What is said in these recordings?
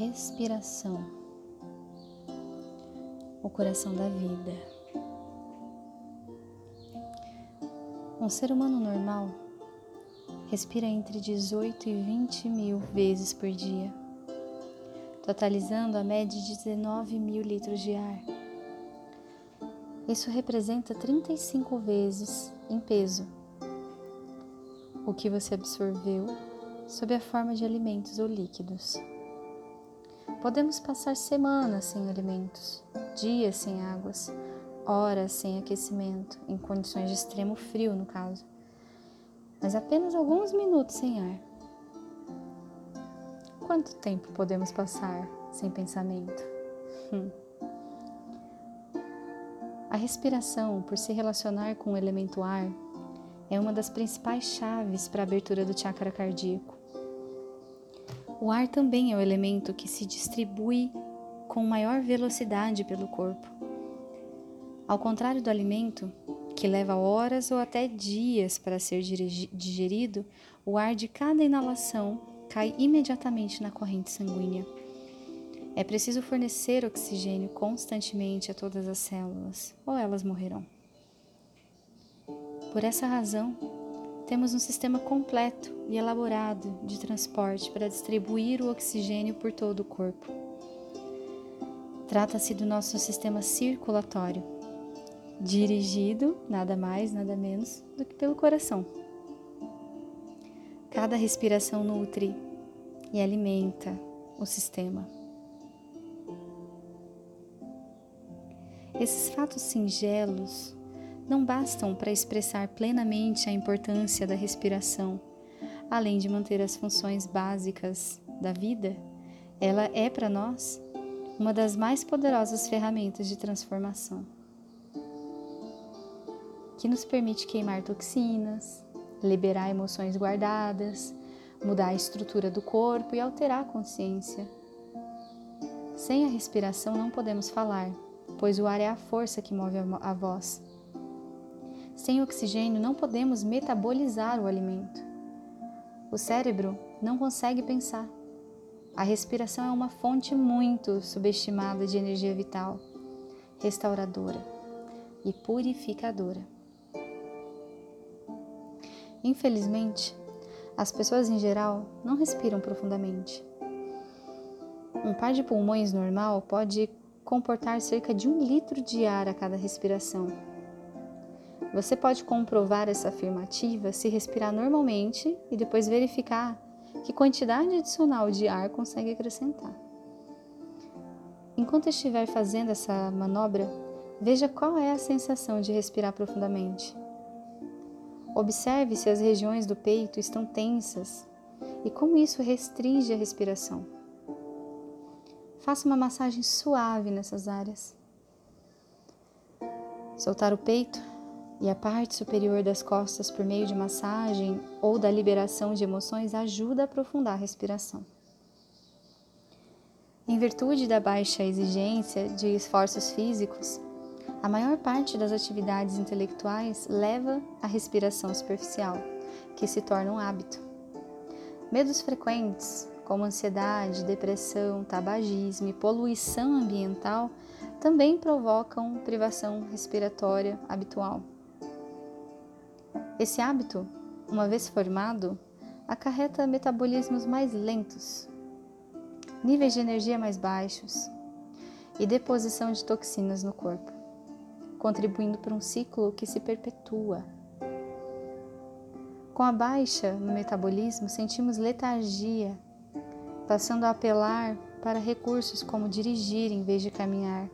respiração, o coração da vida. Um ser humano normal respira entre 18 e 20 mil vezes por dia, totalizando a média de 19 mil litros de ar. Isso representa 35 vezes em peso o que você absorveu sob a forma de alimentos ou líquidos. Podemos passar semanas sem alimentos, dias sem águas, horas sem aquecimento, em condições de extremo frio, no caso, mas apenas alguns minutos sem ar. Quanto tempo podemos passar sem pensamento? Hum. A respiração, por se relacionar com o elemento ar, é uma das principais chaves para a abertura do chakra cardíaco. O ar também é o elemento que se distribui com maior velocidade pelo corpo. Ao contrário do alimento, que leva horas ou até dias para ser digerido, o ar de cada inalação cai imediatamente na corrente sanguínea. É preciso fornecer oxigênio constantemente a todas as células, ou elas morrerão. Por essa razão, temos um sistema completo e elaborado de transporte para distribuir o oxigênio por todo o corpo. Trata-se do nosso sistema circulatório, dirigido nada mais, nada menos do que pelo coração. Cada respiração nutre e alimenta o sistema. Esses fatos singelos não bastam para expressar plenamente a importância da respiração. Além de manter as funções básicas da vida, ela é para nós uma das mais poderosas ferramentas de transformação, que nos permite queimar toxinas, liberar emoções guardadas, mudar a estrutura do corpo e alterar a consciência. Sem a respiração não podemos falar, pois o ar é a força que move a voz. Sem oxigênio não podemos metabolizar o alimento. O cérebro não consegue pensar. A respiração é uma fonte muito subestimada de energia vital, restauradora e purificadora. Infelizmente, as pessoas em geral não respiram profundamente. Um par de pulmões normal pode comportar cerca de um litro de ar a cada respiração você pode comprovar essa afirmativa se respirar normalmente e depois verificar que quantidade adicional de ar consegue acrescentar. Enquanto estiver fazendo essa manobra, veja qual é a sensação de respirar profundamente. Observe se as regiões do peito estão tensas e como isso restringe a respiração. Faça uma massagem suave nessas áreas. Soltar o peito e a parte superior das costas por meio de massagem ou da liberação de emoções ajuda a aprofundar a respiração. Em virtude da baixa exigência de esforços físicos, a maior parte das atividades intelectuais leva à respiração superficial, que se torna um hábito. Medos frequentes, como ansiedade, depressão, tabagismo e poluição ambiental, também provocam privação respiratória habitual. Esse hábito, uma vez formado, acarreta metabolismos mais lentos, níveis de energia mais baixos e deposição de toxinas no corpo, contribuindo para um ciclo que se perpetua. Com a baixa no metabolismo, sentimos letargia, passando a apelar para recursos como dirigir em vez de caminhar,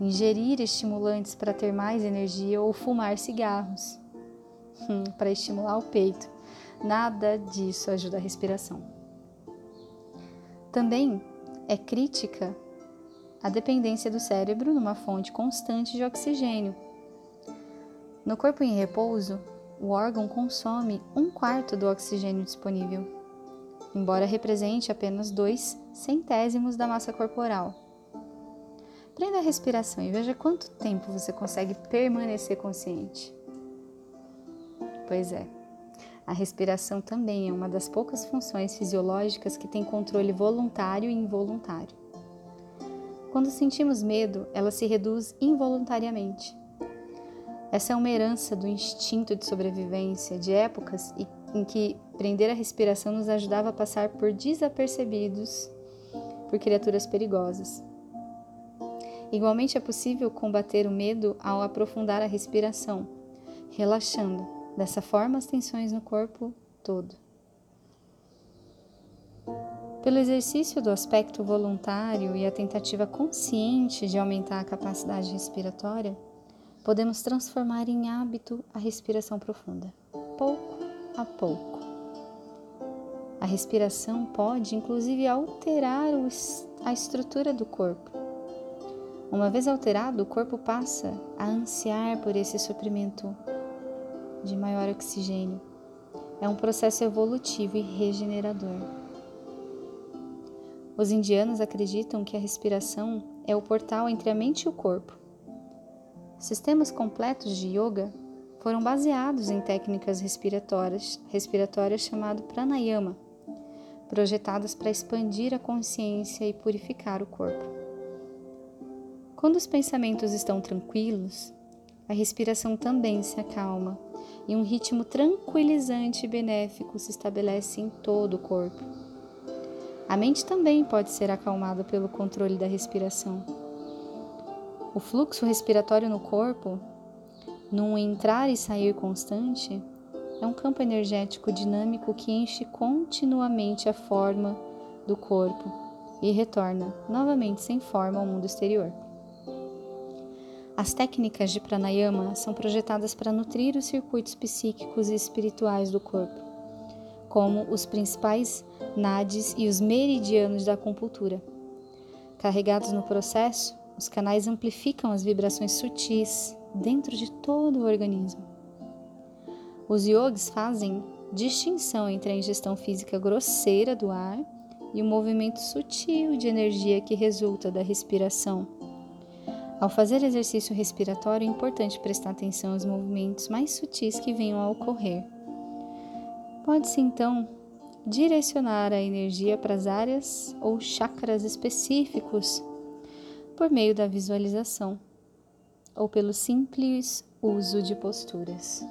ingerir estimulantes para ter mais energia ou fumar cigarros. Hum, para estimular o peito. Nada disso ajuda a respiração. Também é crítica a dependência do cérebro numa fonte constante de oxigênio. No corpo em repouso, o órgão consome um quarto do oxigênio disponível, embora represente apenas dois centésimos da massa corporal. Prenda a respiração e veja quanto tempo você consegue permanecer consciente. Pois é. A respiração também é uma das poucas funções fisiológicas que tem controle voluntário e involuntário. Quando sentimos medo, ela se reduz involuntariamente. Essa é uma herança do instinto de sobrevivência de épocas em que prender a respiração nos ajudava a passar por desapercebidos por criaturas perigosas. Igualmente é possível combater o medo ao aprofundar a respiração, relaxando dessa forma as tensões no corpo todo. Pelo exercício do aspecto voluntário e a tentativa consciente de aumentar a capacidade respiratória, podemos transformar em hábito a respiração profunda, pouco a pouco. A respiração pode, inclusive, alterar a estrutura do corpo. Uma vez alterado, o corpo passa a ansiar por esse suprimento de maior oxigênio. É um processo evolutivo e regenerador. Os indianos acreditam que a respiração é o portal entre a mente e o corpo. Sistemas completos de yoga foram baseados em técnicas respiratórias, respiratórias chamado pranayama, projetadas para expandir a consciência e purificar o corpo. Quando os pensamentos estão tranquilos, a respiração também se acalma e um ritmo tranquilizante e benéfico se estabelece em todo o corpo. A mente também pode ser acalmada pelo controle da respiração. O fluxo respiratório no corpo, num entrar e sair constante, é um campo energético dinâmico que enche continuamente a forma do corpo e retorna novamente sem forma ao mundo exterior. As técnicas de pranayama são projetadas para nutrir os circuitos psíquicos e espirituais do corpo, como os principais nadis e os meridianos da acupuntura. Carregados no processo, os canais amplificam as vibrações sutis dentro de todo o organismo. Os yogis fazem distinção entre a ingestão física grosseira do ar e o movimento sutil de energia que resulta da respiração ao fazer exercício respiratório, é importante prestar atenção aos movimentos mais sutis que venham a ocorrer. Pode-se então direcionar a energia para as áreas ou chakras específicos por meio da visualização ou pelo simples uso de posturas.